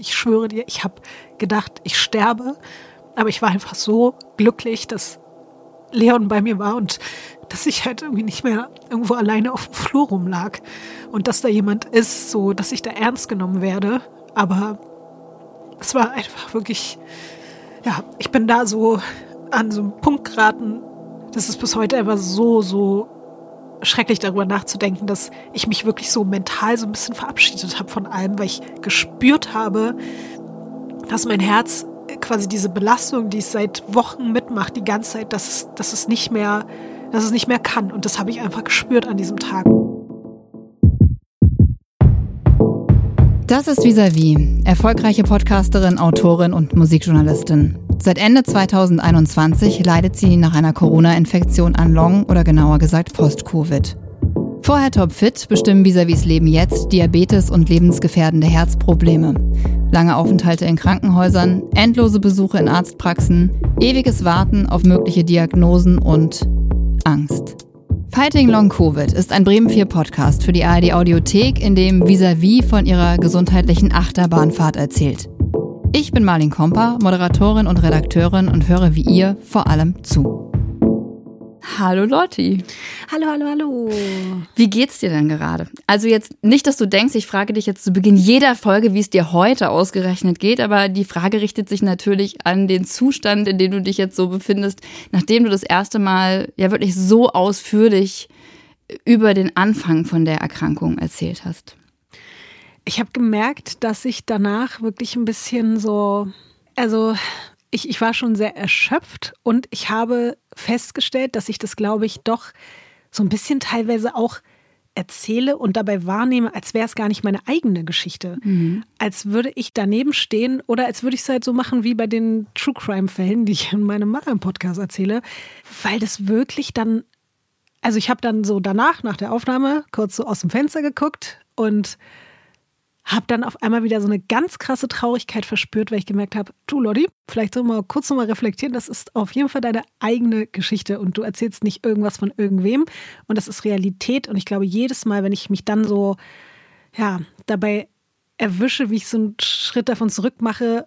Ich schwöre dir, ich habe gedacht, ich sterbe. Aber ich war einfach so glücklich, dass Leon bei mir war und dass ich halt irgendwie nicht mehr irgendwo alleine auf dem Flur rumlag. Und dass da jemand ist, so dass ich da ernst genommen werde. Aber es war einfach wirklich, ja, ich bin da so an so einem Punkt geraten, das ist bis heute einfach so, so schrecklich darüber nachzudenken, dass ich mich wirklich so mental so ein bisschen verabschiedet habe von allem, weil ich gespürt habe, dass mein Herz quasi diese Belastung, die es seit Wochen mitmacht, die ganze Zeit, dass es, dass es nicht mehr, dass es nicht mehr kann. Und das habe ich einfach gespürt an diesem Tag. Das ist Visavi, erfolgreiche Podcasterin, Autorin und Musikjournalistin. Seit Ende 2021 leidet sie nach einer Corona-Infektion an Long oder genauer gesagt Post-Covid. Vorher topfit bestimmen Visavis Leben jetzt Diabetes und lebensgefährdende Herzprobleme. Lange Aufenthalte in Krankenhäusern, endlose Besuche in Arztpraxen, ewiges Warten auf mögliche Diagnosen und Angst. Fighting Long Covid ist ein Bremen 4 Podcast für die ARD Audiothek, in dem Visavi von ihrer gesundheitlichen Achterbahnfahrt erzählt. Ich bin Marlin Komper, Moderatorin und Redakteurin und höre wie ihr vor allem zu. Hallo Lotti. Hallo, hallo, hallo. Wie geht's dir denn gerade? Also jetzt nicht, dass du denkst, ich frage dich jetzt zu Beginn jeder Folge, wie es dir heute ausgerechnet geht, aber die Frage richtet sich natürlich an den Zustand, in dem du dich jetzt so befindest, nachdem du das erste Mal ja wirklich so ausführlich über den Anfang von der Erkrankung erzählt hast. Ich habe gemerkt, dass ich danach wirklich ein bisschen so, also ich, ich war schon sehr erschöpft und ich habe festgestellt, dass ich das, glaube ich, doch so ein bisschen teilweise auch erzähle und dabei wahrnehme, als wäre es gar nicht meine eigene Geschichte. Mhm. Als würde ich daneben stehen oder als würde ich es halt so machen wie bei den True Crime-Fällen, die ich in meinem Podcast erzähle, weil das wirklich dann, also ich habe dann so danach, nach der Aufnahme, kurz so aus dem Fenster geguckt und habe dann auf einmal wieder so eine ganz krasse Traurigkeit verspürt, weil ich gemerkt habe, du Lodi, vielleicht so mal kurz nochmal reflektieren, das ist auf jeden Fall deine eigene Geschichte und du erzählst nicht irgendwas von irgendwem. Und das ist Realität. Und ich glaube jedes Mal, wenn ich mich dann so, ja, dabei erwische, wie ich so einen Schritt davon zurück mache,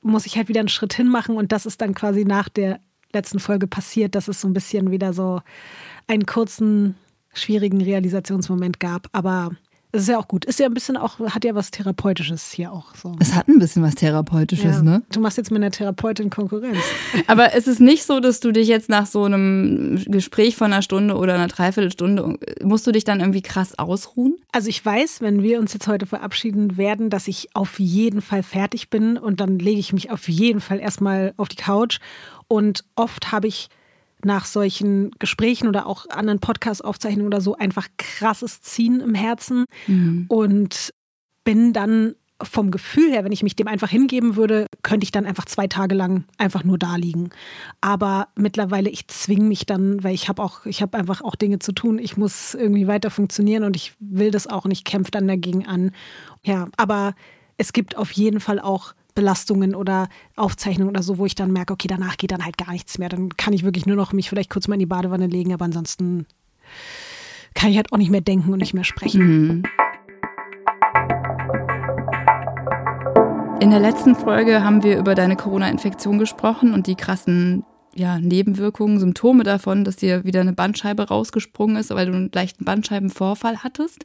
muss ich halt wieder einen Schritt hin machen und das ist dann quasi nach der letzten Folge passiert, dass es so ein bisschen wieder so einen kurzen, schwierigen Realisationsmoment gab, aber das ist ja auch gut. Ist ja ein bisschen auch, hat ja was Therapeutisches hier auch. So. Es hat ein bisschen was Therapeutisches, ja. ne? Du machst jetzt mit einer Therapeutin Konkurrenz. Aber es ist nicht so, dass du dich jetzt nach so einem Gespräch von einer Stunde oder einer Dreiviertelstunde, musst du dich dann irgendwie krass ausruhen? Also ich weiß, wenn wir uns jetzt heute verabschieden werden, dass ich auf jeden Fall fertig bin und dann lege ich mich auf jeden Fall erstmal auf die Couch. Und oft habe ich nach solchen Gesprächen oder auch anderen Podcast-Aufzeichnungen oder so einfach krasses Ziehen im Herzen mhm. und bin dann vom Gefühl her, wenn ich mich dem einfach hingeben würde, könnte ich dann einfach zwei Tage lang einfach nur da liegen. Aber mittlerweile, ich zwinge mich dann, weil ich habe auch, ich habe einfach auch Dinge zu tun. Ich muss irgendwie weiter funktionieren und ich will das auch und ich kämpfe dann dagegen an. Ja, aber es gibt auf jeden Fall auch Belastungen oder Aufzeichnungen oder so, wo ich dann merke, okay, danach geht dann halt gar nichts mehr. Dann kann ich wirklich nur noch mich vielleicht kurz mal in die Badewanne legen, aber ansonsten kann ich halt auch nicht mehr denken und nicht mehr sprechen. Mhm. In der letzten Folge haben wir über deine Corona-Infektion gesprochen und die krassen ja, Nebenwirkungen, Symptome davon, dass dir wieder eine Bandscheibe rausgesprungen ist, weil du einen leichten Bandscheibenvorfall hattest.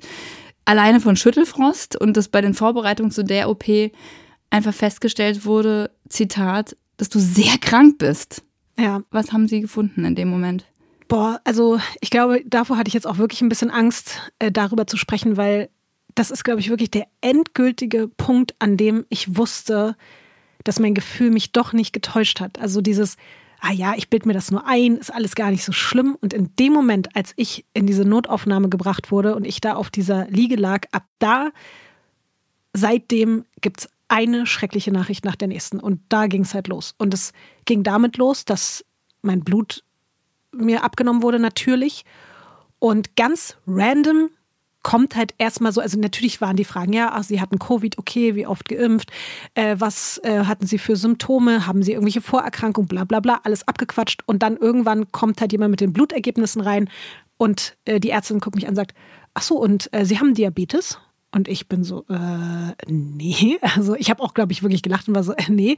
Alleine von Schüttelfrost und das bei den Vorbereitungen zu der OP einfach festgestellt wurde, Zitat, dass du sehr krank bist. Ja. Was haben sie gefunden in dem Moment? Boah, also ich glaube, davor hatte ich jetzt auch wirklich ein bisschen Angst, äh, darüber zu sprechen, weil das ist, glaube ich, wirklich der endgültige Punkt, an dem ich wusste, dass mein Gefühl mich doch nicht getäuscht hat. Also dieses, ah ja, ich bild mir das nur ein, ist alles gar nicht so schlimm. Und in dem Moment, als ich in diese Notaufnahme gebracht wurde und ich da auf dieser Liege lag, ab da, seitdem gibt es eine schreckliche Nachricht nach der nächsten. Und da ging es halt los. Und es ging damit los, dass mein Blut mir abgenommen wurde, natürlich. Und ganz random kommt halt erstmal so, also natürlich waren die Fragen, ja, ach, Sie hatten Covid, okay, wie oft geimpft, äh, was äh, hatten Sie für Symptome, haben Sie irgendwelche Vorerkrankungen, bla bla bla, alles abgequatscht. Und dann irgendwann kommt halt jemand mit den Blutergebnissen rein und äh, die Ärztin guckt mich an und sagt, ach so, und äh, Sie haben Diabetes? Und ich bin so, äh, nee. Also ich habe auch, glaube ich, wirklich gelacht und war so, äh, nee.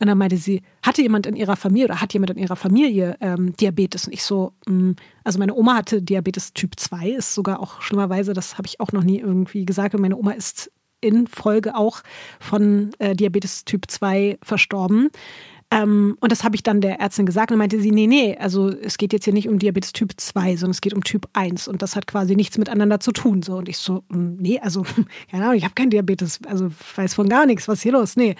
Und dann meinte sie, hatte jemand in ihrer Familie oder hat jemand in ihrer Familie ähm, Diabetes? Und ich so, mh, mm, also meine Oma hatte Diabetes Typ 2, ist sogar auch schlimmerweise, das habe ich auch noch nie irgendwie gesagt. Und meine Oma ist in Folge auch von äh, Diabetes Typ 2 verstorben. Ähm, und das habe ich dann der Ärztin gesagt und meinte sie, nee, nee, also es geht jetzt hier nicht um Diabetes Typ 2, sondern es geht um Typ 1 und das hat quasi nichts miteinander zu tun. So. Und ich so, hm, nee, also, ja, ich habe kein Diabetes, also weiß von gar nichts, was ist hier los? Nee.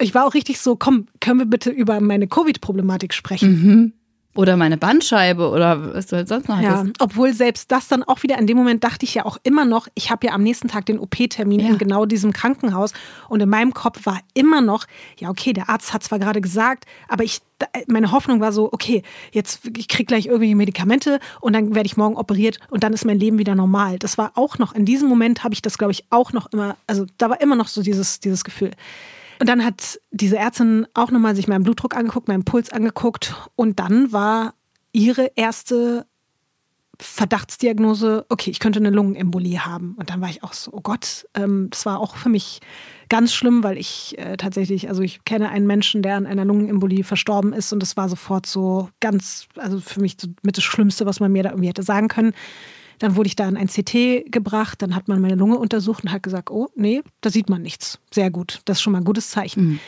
Ich war auch richtig so, komm, können wir bitte über meine Covid-Problematik sprechen? Mhm. Oder meine Bandscheibe oder was du halt sonst noch hattest. Ja, obwohl selbst das dann auch wieder in dem Moment dachte ich ja auch immer noch, ich habe ja am nächsten Tag den OP-Termin ja. in genau diesem Krankenhaus und in meinem Kopf war immer noch, ja okay, der Arzt hat zwar gerade gesagt, aber ich meine Hoffnung war so, okay, jetzt ich krieg gleich irgendwelche Medikamente und dann werde ich morgen operiert und dann ist mein Leben wieder normal. Das war auch noch in diesem Moment habe ich das glaube ich auch noch immer, also da war immer noch so dieses dieses Gefühl. Und dann hat diese Ärztin auch nochmal sich meinen Blutdruck angeguckt, meinen Puls angeguckt. Und dann war ihre erste Verdachtsdiagnose, okay, ich könnte eine Lungenembolie haben. Und dann war ich auch so, oh Gott, ähm, das war auch für mich ganz schlimm, weil ich äh, tatsächlich, also ich kenne einen Menschen, der an einer Lungenembolie verstorben ist und das war sofort so ganz, also für mich so mit das Schlimmste, was man mir da irgendwie hätte sagen können. Dann wurde ich da in ein CT gebracht, dann hat man meine Lunge untersucht und hat gesagt, oh nee, da sieht man nichts. Sehr gut, das ist schon mal ein gutes Zeichen. Mhm.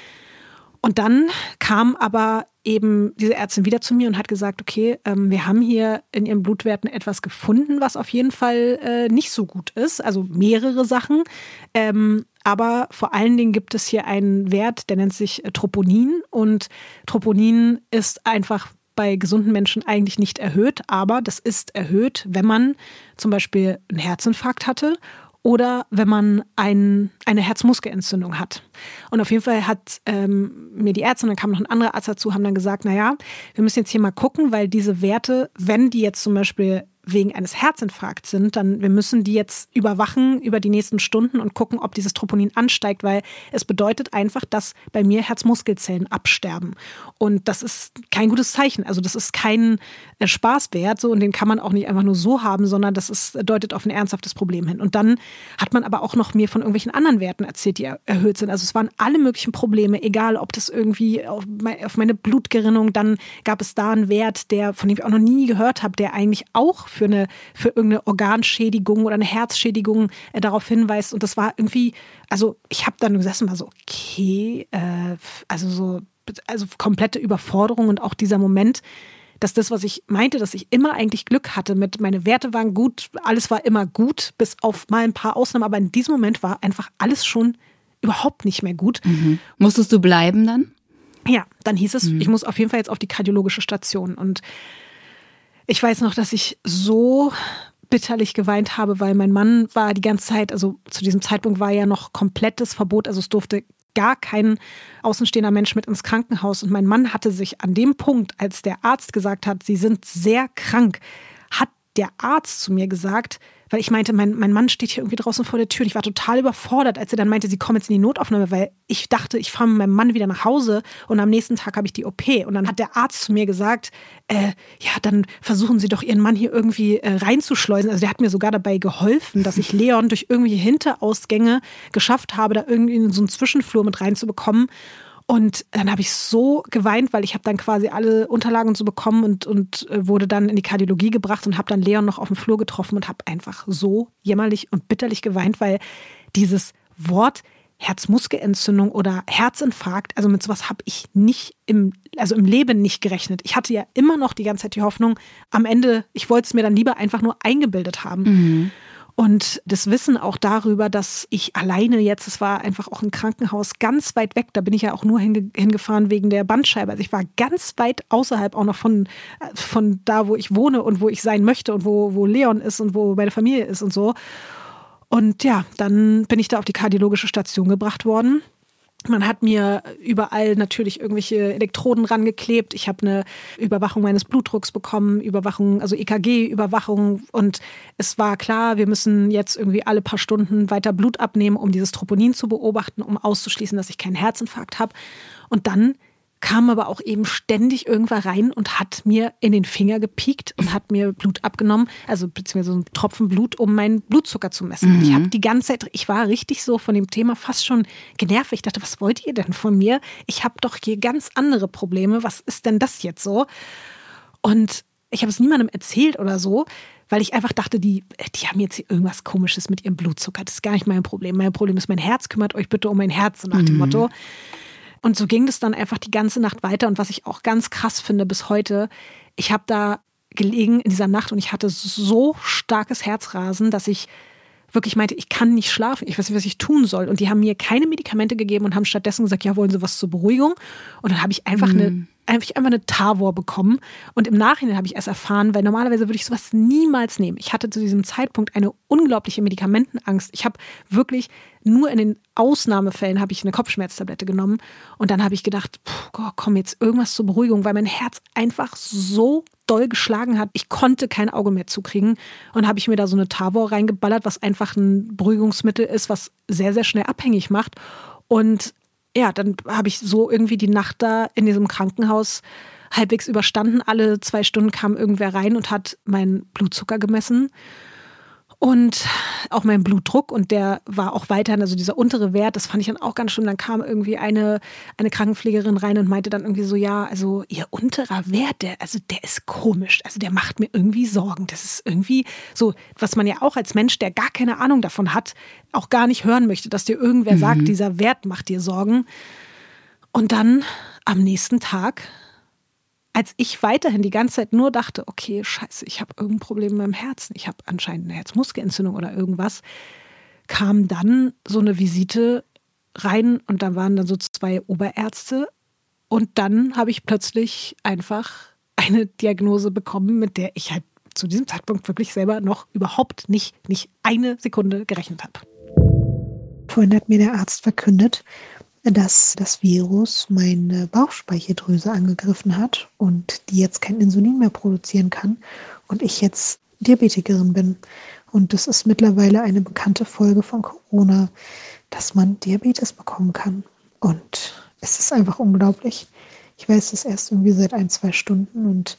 Und dann kam aber eben diese Ärztin wieder zu mir und hat gesagt, okay, ähm, wir haben hier in ihren Blutwerten etwas gefunden, was auf jeden Fall äh, nicht so gut ist. Also mehrere Sachen. Ähm, aber vor allen Dingen gibt es hier einen Wert, der nennt sich Troponin. Und Troponin ist einfach bei gesunden Menschen eigentlich nicht erhöht, aber das ist erhöht, wenn man zum Beispiel einen Herzinfarkt hatte oder wenn man ein, eine Herzmuskelentzündung hat. Und auf jeden Fall hat ähm, mir die Ärztin, dann kam noch ein anderer Arzt dazu, haben dann gesagt, naja, wir müssen jetzt hier mal gucken, weil diese Werte, wenn die jetzt zum Beispiel wegen eines Herzinfarkts sind, dann wir müssen die jetzt überwachen über die nächsten Stunden und gucken, ob dieses Troponin ansteigt, weil es bedeutet einfach, dass bei mir Herzmuskelzellen absterben. Und das ist kein gutes Zeichen. Also das ist kein äh, Spaßwert so und den kann man auch nicht einfach nur so haben, sondern das ist, deutet auf ein ernsthaftes Problem hin. Und dann hat man aber auch noch mir von irgendwelchen anderen Werten erzählt, die erhöht sind. Also es waren alle möglichen Probleme, egal ob das irgendwie auf meine Blutgerinnung, dann gab es da einen Wert, der von dem ich auch noch nie gehört habe, der eigentlich auch für eine, für irgendeine Organschädigung oder eine Herzschädigung äh, darauf hinweist. Und das war irgendwie, also ich habe dann gesessen, war so, okay, äh, also so, also komplette Überforderung und auch dieser Moment, dass das, was ich meinte, dass ich immer eigentlich Glück hatte mit, meine Werte waren gut, alles war immer gut, bis auf mal ein paar Ausnahmen, aber in diesem Moment war einfach alles schon überhaupt nicht mehr gut. Mhm. Musstest du bleiben dann? Ja, dann hieß es, mhm. ich muss auf jeden Fall jetzt auf die kardiologische Station und ich weiß noch, dass ich so bitterlich geweint habe, weil mein Mann war die ganze Zeit, also zu diesem Zeitpunkt war ja noch komplettes Verbot, also es durfte gar kein außenstehender Mensch mit ins Krankenhaus. Und mein Mann hatte sich an dem Punkt, als der Arzt gesagt hat, Sie sind sehr krank, hat der Arzt zu mir gesagt, weil ich meinte, mein, mein Mann steht hier irgendwie draußen vor der Tür. Und ich war total überfordert, als er dann meinte, sie kommen jetzt in die Notaufnahme, weil ich dachte, ich fahre mit meinem Mann wieder nach Hause und am nächsten Tag habe ich die OP. Und dann hat der Arzt zu mir gesagt, äh, ja, dann versuchen Sie doch Ihren Mann hier irgendwie äh, reinzuschleusen. Also der hat mir sogar dabei geholfen, dass ich Leon durch irgendwelche Hinterausgänge geschafft habe, da irgendwie in so einen Zwischenflur mit reinzubekommen. Und dann habe ich so geweint, weil ich habe dann quasi alle Unterlagen so bekommen und, und äh, wurde dann in die Kardiologie gebracht und habe dann Leon noch auf dem Flur getroffen und habe einfach so jämmerlich und bitterlich geweint, weil dieses Wort Herzmuskelentzündung oder Herzinfarkt, also mit sowas habe ich nicht im, also im Leben nicht gerechnet. Ich hatte ja immer noch die ganze Zeit die Hoffnung, am Ende, ich wollte es mir dann lieber einfach nur eingebildet haben. Mhm. Und das Wissen auch darüber, dass ich alleine jetzt, es war einfach auch ein Krankenhaus ganz weit weg, da bin ich ja auch nur hinge hingefahren wegen der Bandscheibe. Also ich war ganz weit außerhalb auch noch von, von da, wo ich wohne und wo ich sein möchte und wo, wo Leon ist und wo meine Familie ist und so. Und ja, dann bin ich da auf die kardiologische Station gebracht worden. Man hat mir überall natürlich irgendwelche Elektroden rangeklebt. Ich habe eine Überwachung meines Blutdrucks bekommen, Überwachung, also EKG-Überwachung. Und es war klar, wir müssen jetzt irgendwie alle paar Stunden weiter Blut abnehmen, um dieses Troponin zu beobachten, um auszuschließen, dass ich keinen Herzinfarkt habe. Und dann kam aber auch eben ständig irgendwann rein und hat mir in den Finger gepiekt und hat mir Blut abgenommen, also beziehungsweise so einen Tropfen Blut, um meinen Blutzucker zu messen. Mhm. Ich habe die ganze Zeit, ich war richtig so von dem Thema fast schon genervt. Ich dachte, was wollt ihr denn von mir? Ich habe doch hier ganz andere Probleme. Was ist denn das jetzt so? Und ich habe es niemandem erzählt oder so, weil ich einfach dachte, die, die haben jetzt hier irgendwas Komisches mit ihrem Blutzucker. Das ist gar nicht mein Problem. Mein Problem ist mein Herz. Kümmert euch bitte um mein Herz, so nach dem mhm. Motto. Und so ging es dann einfach die ganze Nacht weiter. Und was ich auch ganz krass finde bis heute, ich habe da gelegen in dieser Nacht und ich hatte so starkes Herzrasen, dass ich wirklich meinte, ich kann nicht schlafen, ich weiß nicht, was ich tun soll. Und die haben mir keine Medikamente gegeben und haben stattdessen gesagt, ja, wollen Sie was zur Beruhigung? Und dann habe ich einfach mhm. eine einfach eine Tavor bekommen. Und im Nachhinein habe ich erst erfahren, weil normalerweise würde ich sowas niemals nehmen. Ich hatte zu diesem Zeitpunkt eine unglaubliche Medikamentenangst. Ich habe wirklich nur in den Ausnahmefällen habe ich eine Kopfschmerztablette genommen. Und dann habe ich gedacht, oh, komm jetzt irgendwas zur Beruhigung, weil mein Herz einfach so doll geschlagen hat. Ich konnte kein Auge mehr zukriegen. Und habe ich mir da so eine Tavor reingeballert, was einfach ein Beruhigungsmittel ist, was sehr, sehr schnell abhängig macht. Und ja, dann habe ich so irgendwie die Nacht da in diesem Krankenhaus halbwegs überstanden. Alle zwei Stunden kam irgendwer rein und hat meinen Blutzucker gemessen und auch mein Blutdruck und der war auch weiterhin, also dieser untere Wert, das fand ich dann auch ganz schön. Dann kam irgendwie eine, eine Krankenpflegerin rein und meinte dann irgendwie so, ja, also ihr unterer Wert, der, also der ist komisch, also der macht mir irgendwie Sorgen. Das ist irgendwie so, was man ja auch als Mensch, der gar keine Ahnung davon hat, auch gar nicht hören möchte, dass dir irgendwer mhm. sagt, dieser Wert macht dir Sorgen. Und dann am nächsten Tag als ich weiterhin die ganze Zeit nur dachte, okay, scheiße, ich habe irgendein Problem mit meinem Herzen, ich habe anscheinend eine Herzmuskelentzündung oder irgendwas, kam dann so eine Visite rein und da waren dann so zwei Oberärzte und dann habe ich plötzlich einfach eine Diagnose bekommen, mit der ich halt zu diesem Zeitpunkt wirklich selber noch überhaupt nicht, nicht eine Sekunde gerechnet habe. Vorhin hat mir der Arzt verkündet, dass das Virus meine Bauchspeicheldrüse angegriffen hat und die jetzt kein Insulin mehr produzieren kann und ich jetzt Diabetikerin bin. Und das ist mittlerweile eine bekannte Folge von Corona, dass man Diabetes bekommen kann. Und es ist einfach unglaublich. Ich weiß das erst irgendwie seit ein, zwei Stunden und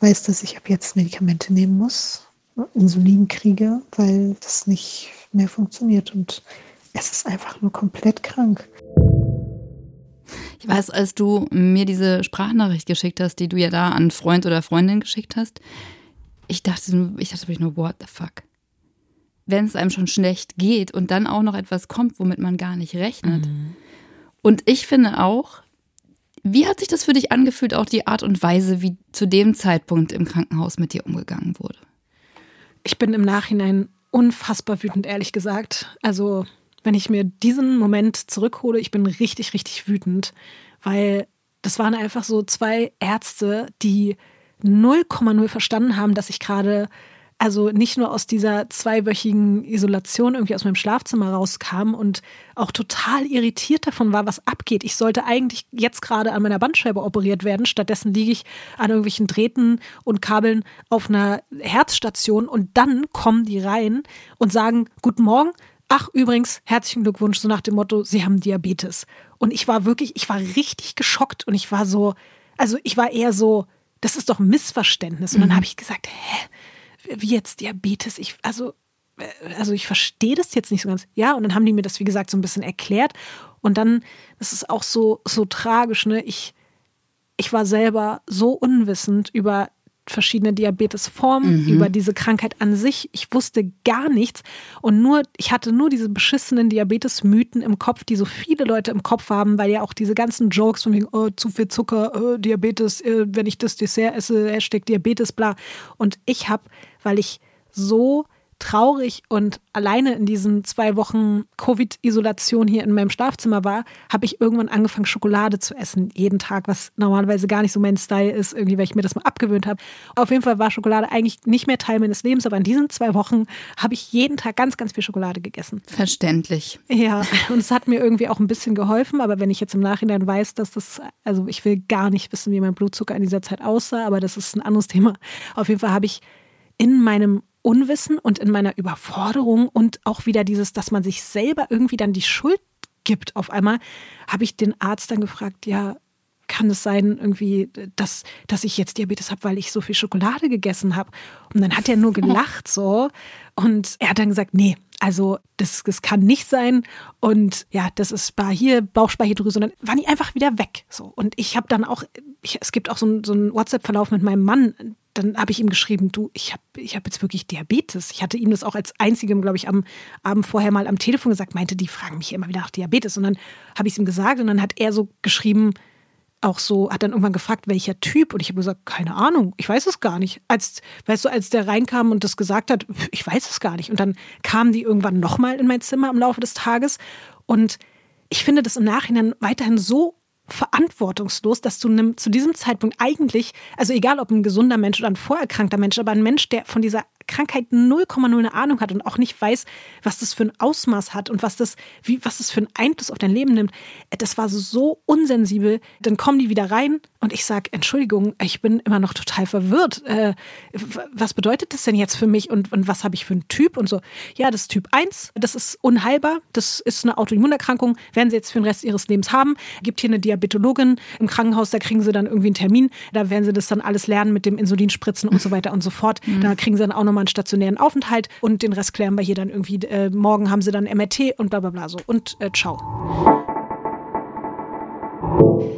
weiß, dass ich ab jetzt Medikamente nehmen muss, Insulin kriege, weil das nicht mehr funktioniert. Und es ist einfach nur komplett krank. Ich weiß, als du mir diese Sprachnachricht geschickt hast, die du ja da an Freund oder Freundin geschickt hast, ich dachte, ich dachte nur, what the fuck? Wenn es einem schon schlecht geht und dann auch noch etwas kommt, womit man gar nicht rechnet. Mhm. Und ich finde auch, wie hat sich das für dich angefühlt, auch die Art und Weise, wie zu dem Zeitpunkt im Krankenhaus mit dir umgegangen wurde? Ich bin im Nachhinein unfassbar wütend, ehrlich gesagt. Also wenn ich mir diesen Moment zurückhole, ich bin richtig, richtig wütend, weil das waren einfach so zwei Ärzte, die 0,0 verstanden haben, dass ich gerade also nicht nur aus dieser zweiwöchigen Isolation irgendwie aus meinem Schlafzimmer rauskam und auch total irritiert davon war, was abgeht. Ich sollte eigentlich jetzt gerade an meiner Bandscheibe operiert werden. Stattdessen liege ich an irgendwelchen Drähten und Kabeln auf einer Herzstation und dann kommen die rein und sagen, guten Morgen, Ach, übrigens, herzlichen Glückwunsch, so nach dem Motto, Sie haben Diabetes. Und ich war wirklich, ich war richtig geschockt und ich war so, also ich war eher so, das ist doch ein Missverständnis. Und dann mhm. habe ich gesagt, hä, wie jetzt Diabetes? Ich, also, äh, also ich verstehe das jetzt nicht so ganz. Ja, und dann haben die mir das, wie gesagt, so ein bisschen erklärt. Und dann, das ist auch so, so tragisch, ne? Ich, ich war selber so unwissend über verschiedene Diabetesformen, mhm. über diese Krankheit an sich. Ich wusste gar nichts und nur, ich hatte nur diese beschissenen Diabetesmythen im Kopf, die so viele Leute im Kopf haben, weil ja auch diese ganzen Jokes von wegen, oh, zu viel Zucker, oh, Diabetes, äh, wenn ich das Dessert esse, Hashtag Diabetes, bla. Und ich habe, weil ich so traurig und alleine in diesen zwei Wochen Covid-Isolation hier in meinem Schlafzimmer war, habe ich irgendwann angefangen, Schokolade zu essen, jeden Tag, was normalerweise gar nicht so mein Style ist, irgendwie, weil ich mir das mal abgewöhnt habe. Auf jeden Fall war Schokolade eigentlich nicht mehr Teil meines Lebens, aber in diesen zwei Wochen habe ich jeden Tag ganz, ganz viel Schokolade gegessen. Verständlich. Ja, und es hat mir irgendwie auch ein bisschen geholfen, aber wenn ich jetzt im Nachhinein weiß, dass das, also ich will gar nicht wissen, wie mein Blutzucker in dieser Zeit aussah, aber das ist ein anderes Thema. Auf jeden Fall habe ich in meinem Unwissen und in meiner Überforderung und auch wieder dieses, dass man sich selber irgendwie dann die Schuld gibt auf einmal, habe ich den Arzt dann gefragt, ja, kann es sein, irgendwie, dass, dass ich jetzt Diabetes habe, weil ich so viel Schokolade gegessen habe? Und dann hat er nur gelacht so und er hat dann gesagt, nee, also das, das kann nicht sein. Und ja, das ist bei hier Bauchspeicheldrüse. Und dann waren die einfach wieder weg. So. Und ich habe dann auch, ich, es gibt auch so, so einen WhatsApp-Verlauf mit meinem Mann. Dann habe ich ihm geschrieben, du, ich habe ich hab jetzt wirklich Diabetes. Ich hatte ihm das auch als einzigem, glaube ich, am Abend vorher mal am Telefon gesagt, meinte, die fragen mich immer wieder nach Diabetes. Und dann habe ich es ihm gesagt und dann hat er so geschrieben, auch so, hat dann irgendwann gefragt, welcher Typ. Und ich habe gesagt, keine Ahnung, ich weiß es gar nicht. Als, weißt du, als der reinkam und das gesagt hat, ich weiß es gar nicht. Und dann kamen die irgendwann nochmal in mein Zimmer im Laufe des Tages. Und ich finde das im Nachhinein weiterhin so verantwortungslos, dass du nimm, zu diesem Zeitpunkt eigentlich, also egal ob ein gesunder Mensch oder ein vorerkrankter Mensch, aber ein Mensch, der von dieser Krankheit 0,0 eine Ahnung hat und auch nicht weiß, was das für ein Ausmaß hat und was das, wie, was das für einen Einfluss auf dein Leben nimmt, das war so unsensibel. Dann kommen die wieder rein und ich sage, Entschuldigung, ich bin immer noch total verwirrt. Äh, was bedeutet das denn jetzt für mich und, und was habe ich für einen Typ und so? Ja, das ist Typ 1, das ist unheilbar, das ist eine Autoimmunerkrankung, werden sie jetzt für den Rest ihres Lebens haben. Gibt hier eine Diabetologin im Krankenhaus, da kriegen sie dann irgendwie einen Termin, da werden sie das dann alles lernen mit dem Insulinspritzen und so weiter und so fort. Mhm. Da kriegen sie dann auch nochmal einen stationären Aufenthalt und den Rest klären wir hier dann irgendwie. Äh, morgen haben sie dann MRT und bla bla bla so. Und äh, ciao.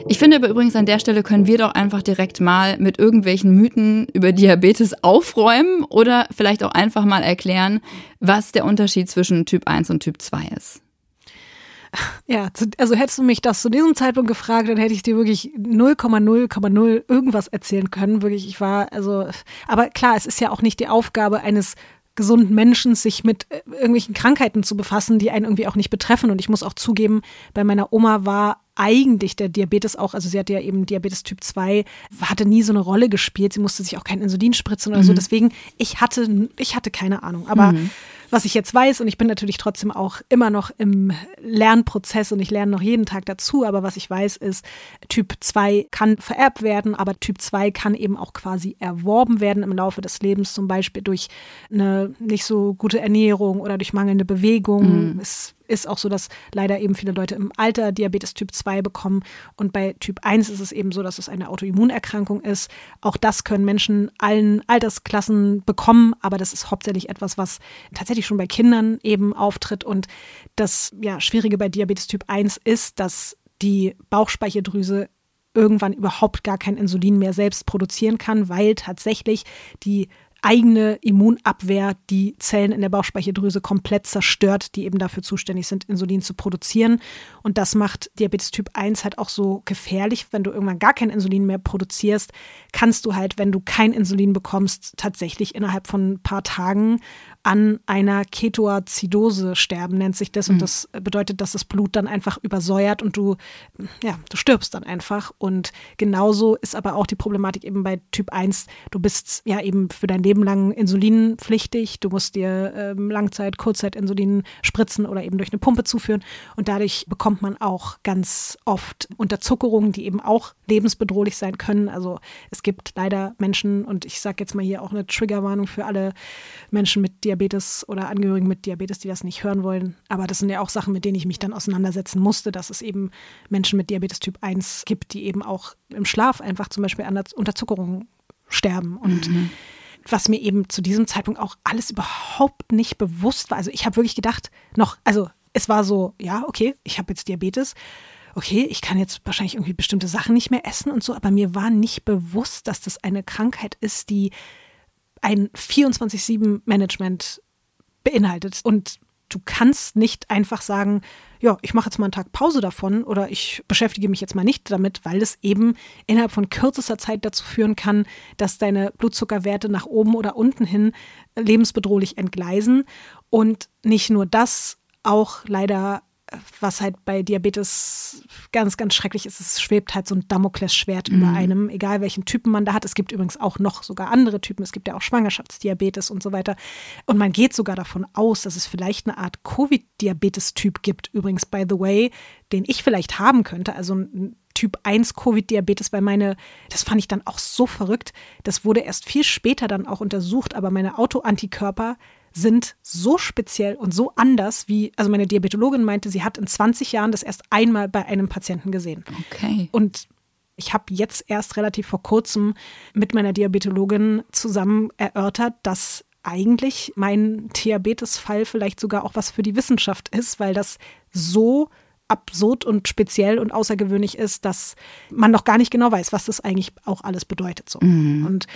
Ich finde aber übrigens an der Stelle können wir doch einfach direkt mal mit irgendwelchen Mythen über Diabetes aufräumen oder vielleicht auch einfach mal erklären, was der Unterschied zwischen Typ 1 und Typ 2 ist. Ja, also hättest du mich das zu diesem Zeitpunkt gefragt, dann hätte ich dir wirklich 0,0,0 irgendwas erzählen können. Wirklich, ich war, also, aber klar, es ist ja auch nicht die Aufgabe eines gesunden Menschen, sich mit äh, irgendwelchen Krankheiten zu befassen, die einen irgendwie auch nicht betreffen. Und ich muss auch zugeben, bei meiner Oma war eigentlich der Diabetes auch, also sie hatte ja eben Diabetes Typ 2, hatte nie so eine Rolle gespielt. Sie musste sich auch kein Insulin spritzen oder mhm. so. Deswegen, ich hatte, ich hatte keine Ahnung. Aber mhm was ich jetzt weiß, und ich bin natürlich trotzdem auch immer noch im Lernprozess und ich lerne noch jeden Tag dazu, aber was ich weiß ist, Typ 2 kann vererbt werden, aber Typ 2 kann eben auch quasi erworben werden im Laufe des Lebens, zum Beispiel durch eine nicht so gute Ernährung oder durch mangelnde Bewegung. Mhm. Es ist auch so, dass leider eben viele Leute im Alter Diabetes Typ 2 bekommen. Und bei Typ 1 ist es eben so, dass es eine Autoimmunerkrankung ist. Auch das können Menschen allen Altersklassen bekommen, aber das ist hauptsächlich etwas, was tatsächlich schon bei Kindern eben auftritt. Und das ja, Schwierige bei Diabetes Typ 1 ist, dass die Bauchspeicheldrüse irgendwann überhaupt gar kein Insulin mehr selbst produzieren kann, weil tatsächlich die eigene Immunabwehr die Zellen in der Bauchspeicheldrüse komplett zerstört, die eben dafür zuständig sind, Insulin zu produzieren. Und das macht Diabetes Typ 1 halt auch so gefährlich. Wenn du irgendwann gar kein Insulin mehr produzierst, kannst du halt, wenn du kein Insulin bekommst, tatsächlich innerhalb von ein paar Tagen an einer Ketoazidose sterben, nennt sich das. Und mhm. das bedeutet, dass das Blut dann einfach übersäuert und du, ja, du stirbst dann einfach. Und genauso ist aber auch die Problematik eben bei Typ 1. Du bist ja eben für dein Leben lang insulinpflichtig. Du musst dir ähm, Langzeit-, Kurzzeit-Insulin spritzen oder eben durch eine Pumpe zuführen. Und dadurch bekommt man auch ganz oft Unterzuckerungen, die eben auch lebensbedrohlich sein können. Also es gibt leider Menschen, und ich sage jetzt mal hier auch eine Triggerwarnung für alle Menschen mit Diabetes, Diabetes oder Angehörigen mit Diabetes, die das nicht hören wollen. Aber das sind ja auch Sachen, mit denen ich mich dann auseinandersetzen musste, dass es eben Menschen mit Diabetes Typ 1 gibt, die eben auch im Schlaf einfach zum Beispiel an der Unterzuckerung sterben. Und mhm. was mir eben zu diesem Zeitpunkt auch alles überhaupt nicht bewusst war. Also ich habe wirklich gedacht, noch, also es war so, ja, okay, ich habe jetzt Diabetes okay, ich kann jetzt wahrscheinlich irgendwie bestimmte Sachen nicht mehr essen und so, aber mir war nicht bewusst, dass das eine Krankheit ist, die ein 24-7-Management beinhaltet. Und du kannst nicht einfach sagen, ja, ich mache jetzt mal einen Tag Pause davon oder ich beschäftige mich jetzt mal nicht damit, weil es eben innerhalb von kürzester Zeit dazu führen kann, dass deine Blutzuckerwerte nach oben oder unten hin lebensbedrohlich entgleisen. Und nicht nur das, auch leider was halt bei Diabetes ganz, ganz schrecklich ist, es schwebt halt so ein Damoklesschwert mhm. über einem, egal welchen Typen man da hat. Es gibt übrigens auch noch sogar andere Typen. Es gibt ja auch Schwangerschaftsdiabetes und so weiter. Und man geht sogar davon aus, dass es vielleicht eine Art Covid-Diabetes-Typ gibt, übrigens, by the way, den ich vielleicht haben könnte. Also ein Typ 1 Covid-Diabetes, weil meine, das fand ich dann auch so verrückt. Das wurde erst viel später dann auch untersucht, aber meine Autoantikörper sind so speziell und so anders wie, also meine Diabetologin meinte, sie hat in 20 Jahren das erst einmal bei einem Patienten gesehen. Okay. Und Ich habe jetzt erst relativ vor kurzem mit meiner Diabetologin zusammen erörtert, dass eigentlich mein Diabetesfall vielleicht sogar auch was für die Wissenschaft ist, weil das so absurd und speziell und außergewöhnlich ist, dass man noch gar nicht genau weiß, was das eigentlich auch alles bedeutet. So. Mhm. Und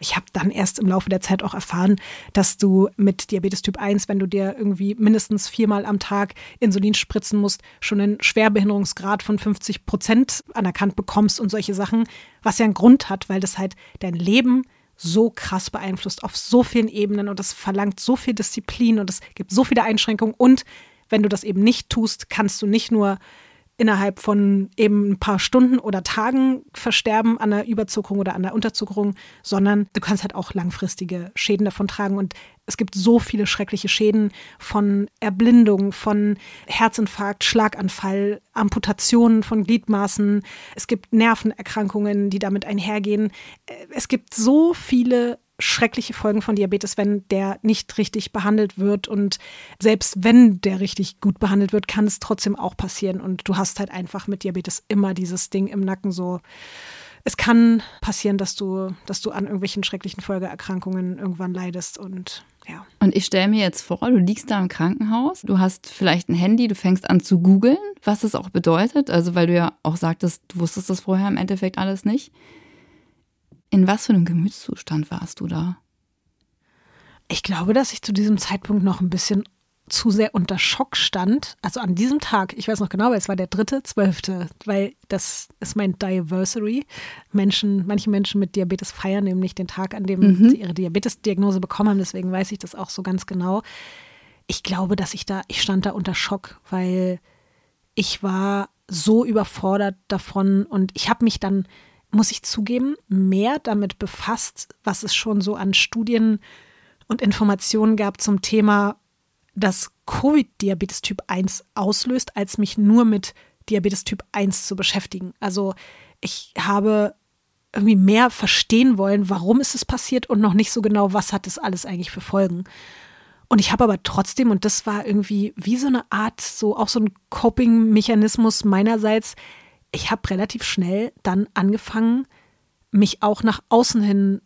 ich habe dann erst im Laufe der Zeit auch erfahren, dass du mit Diabetes Typ 1, wenn du dir irgendwie mindestens viermal am Tag Insulin spritzen musst, schon einen Schwerbehinderungsgrad von 50 Prozent anerkannt bekommst und solche Sachen, was ja einen Grund hat, weil das halt dein Leben so krass beeinflusst auf so vielen Ebenen und es verlangt so viel Disziplin und es gibt so viele Einschränkungen und wenn du das eben nicht tust, kannst du nicht nur innerhalb von eben ein paar Stunden oder Tagen versterben an der Überzuckerung oder an der Unterzuckerung, sondern du kannst halt auch langfristige Schäden davon tragen. Und es gibt so viele schreckliche Schäden von Erblindung, von Herzinfarkt, Schlaganfall, Amputationen von Gliedmaßen. Es gibt Nervenerkrankungen, die damit einhergehen. Es gibt so viele schreckliche Folgen von Diabetes, wenn der nicht richtig behandelt wird. Und selbst wenn der richtig gut behandelt wird, kann es trotzdem auch passieren. Und du hast halt einfach mit Diabetes immer dieses Ding im Nacken so. Es kann passieren, dass du, dass du an irgendwelchen schrecklichen Folgeerkrankungen irgendwann leidest und ja. Und ich stelle mir jetzt vor, du liegst da im Krankenhaus, du hast vielleicht ein Handy, du fängst an zu googeln, was das auch bedeutet. Also, weil du ja auch sagtest, du wusstest das vorher im Endeffekt alles nicht. In was für einem Gemütszustand warst du da? Ich glaube, dass ich zu diesem Zeitpunkt noch ein bisschen zu sehr unter Schock stand. Also an diesem Tag, ich weiß noch genau, weil es war der dritte, zwölfte, weil das ist mein Diversity. Menschen, manche Menschen mit Diabetes feiern nämlich den Tag, an dem mhm. sie ihre Diabetes-Diagnose bekommen haben. Deswegen weiß ich das auch so ganz genau. Ich glaube, dass ich da, ich stand da unter Schock, weil ich war so überfordert davon und ich habe mich dann muss ich zugeben, mehr damit befasst, was es schon so an Studien und Informationen gab zum Thema, dass Covid-Diabetes Typ 1 auslöst, als mich nur mit Diabetes Typ 1 zu beschäftigen. Also ich habe irgendwie mehr verstehen wollen, warum ist es passiert und noch nicht so genau, was hat es alles eigentlich für Folgen. Und ich habe aber trotzdem, und das war irgendwie wie so eine Art, so auch so ein Coping-Mechanismus meinerseits, ich habe relativ schnell dann angefangen, mich auch nach außen hin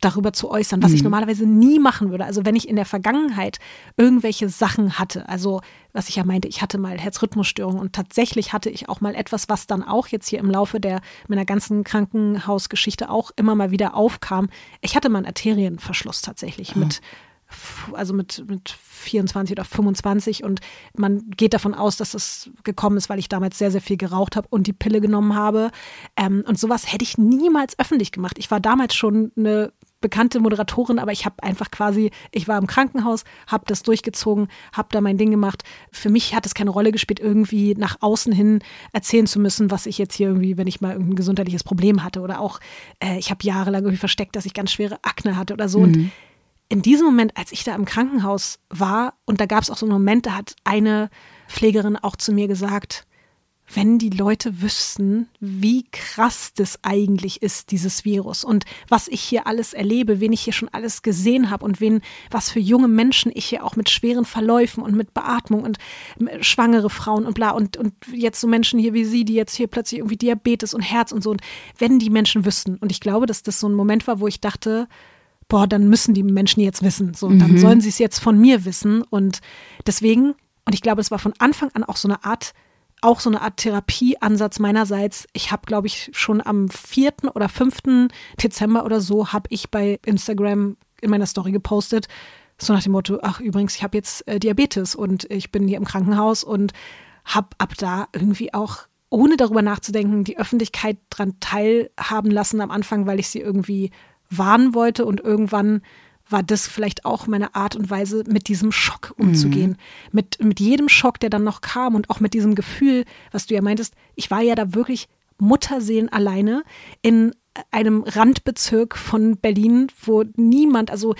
darüber zu äußern, was mhm. ich normalerweise nie machen würde. Also wenn ich in der Vergangenheit irgendwelche Sachen hatte, also was ich ja meinte, ich hatte mal Herzrhythmusstörungen und tatsächlich hatte ich auch mal etwas, was dann auch jetzt hier im Laufe der meiner ganzen Krankenhausgeschichte auch immer mal wieder aufkam. Ich hatte mal einen Arterienverschluss tatsächlich mhm. mit also mit, mit 24 oder 25 und man geht davon aus, dass es gekommen ist, weil ich damals sehr, sehr viel geraucht habe und die Pille genommen habe. Ähm, und sowas hätte ich niemals öffentlich gemacht. Ich war damals schon eine bekannte Moderatorin, aber ich habe einfach quasi, ich war im Krankenhaus, habe das durchgezogen, habe da mein Ding gemacht. Für mich hat es keine Rolle gespielt, irgendwie nach außen hin erzählen zu müssen, was ich jetzt hier irgendwie, wenn ich mal irgendein gesundheitliches Problem hatte oder auch, äh, ich habe jahrelang irgendwie versteckt, dass ich ganz schwere Akne hatte oder so. Mhm. Und in diesem Moment, als ich da im Krankenhaus war, und da gab es auch so einen Moment, da hat eine Pflegerin auch zu mir gesagt, wenn die Leute wüssten, wie krass das eigentlich ist, dieses Virus und was ich hier alles erlebe, wen ich hier schon alles gesehen habe und wen, was für junge Menschen ich hier auch mit schweren Verläufen und mit Beatmung und schwangere Frauen und bla und, und jetzt so Menschen hier wie Sie, die jetzt hier plötzlich irgendwie Diabetes und Herz und so und wenn die Menschen wüssten. Und ich glaube, dass das so ein Moment war, wo ich dachte, boah, dann müssen die Menschen jetzt wissen. So, dann mhm. sollen sie es jetzt von mir wissen. Und deswegen, und ich glaube, es war von Anfang an auch so eine Art, auch so eine Art Therapieansatz meinerseits. Ich habe, glaube ich, schon am 4. oder 5. Dezember oder so, habe ich bei Instagram in meiner Story gepostet, so nach dem Motto, ach übrigens, ich habe jetzt äh, Diabetes und ich bin hier im Krankenhaus und habe ab da irgendwie auch ohne darüber nachzudenken, die Öffentlichkeit daran teilhaben lassen am Anfang, weil ich sie irgendwie warnen wollte und irgendwann war das vielleicht auch meine Art und Weise, mit diesem Schock umzugehen. Mhm. Mit, mit jedem Schock, der dann noch kam und auch mit diesem Gefühl, was du ja meintest, ich war ja da wirklich Mutterseelen alleine in einem Randbezirk von Berlin, wo niemand, also,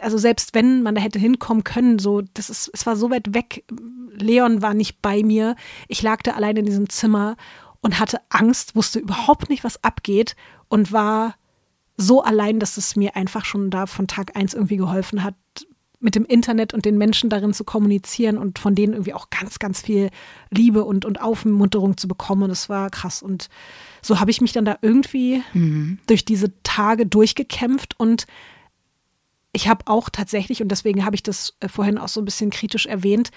also selbst wenn man da hätte hinkommen können, so, das ist, es war so weit weg. Leon war nicht bei mir. Ich lag da alleine in diesem Zimmer und hatte Angst, wusste überhaupt nicht, was abgeht und war so allein, dass es mir einfach schon da von Tag eins irgendwie geholfen hat, mit dem Internet und den Menschen darin zu kommunizieren und von denen irgendwie auch ganz, ganz viel Liebe und, und Aufmunterung zu bekommen. Und es war krass. Und so habe ich mich dann da irgendwie mhm. durch diese Tage durchgekämpft und ich habe auch tatsächlich, und deswegen habe ich das äh, vorhin auch so ein bisschen kritisch erwähnt,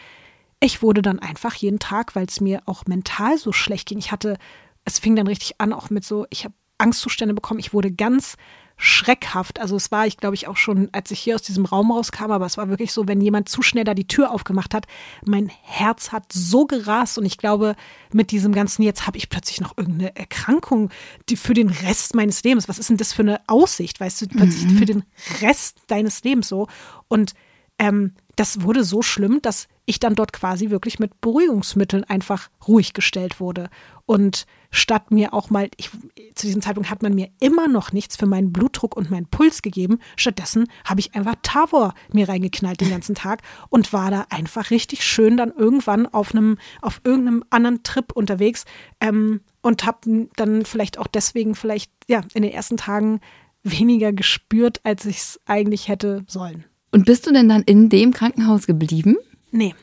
ich wurde dann einfach jeden Tag, weil es mir auch mental so schlecht ging. Ich hatte, es fing dann richtig an, auch mit so, ich habe Angstzustände bekommen. Ich wurde ganz schreckhaft. Also es war, ich glaube ich, auch schon, als ich hier aus diesem Raum rauskam, aber es war wirklich so, wenn jemand zu schnell da die Tür aufgemacht hat, mein Herz hat so gerast und ich glaube, mit diesem ganzen, jetzt habe ich plötzlich noch irgendeine Erkrankung die für den Rest meines Lebens. Was ist denn das für eine Aussicht, weißt du, plötzlich mhm. für den Rest deines Lebens so? Und ähm, das wurde so schlimm, dass ich dann dort quasi wirklich mit Beruhigungsmitteln einfach ruhig gestellt wurde. Und statt mir auch mal, ich, zu diesem Zeitpunkt hat man mir immer noch nichts für meinen Blutdruck und meinen Puls gegeben. Stattdessen habe ich einfach Tavor mir reingeknallt den ganzen Tag und war da einfach richtig schön dann irgendwann auf einem, auf irgendeinem anderen Trip unterwegs ähm, und habe dann vielleicht auch deswegen vielleicht, ja, in den ersten Tagen weniger gespürt, als ich es eigentlich hätte sollen. Und bist du denn dann in dem Krankenhaus geblieben? Nee.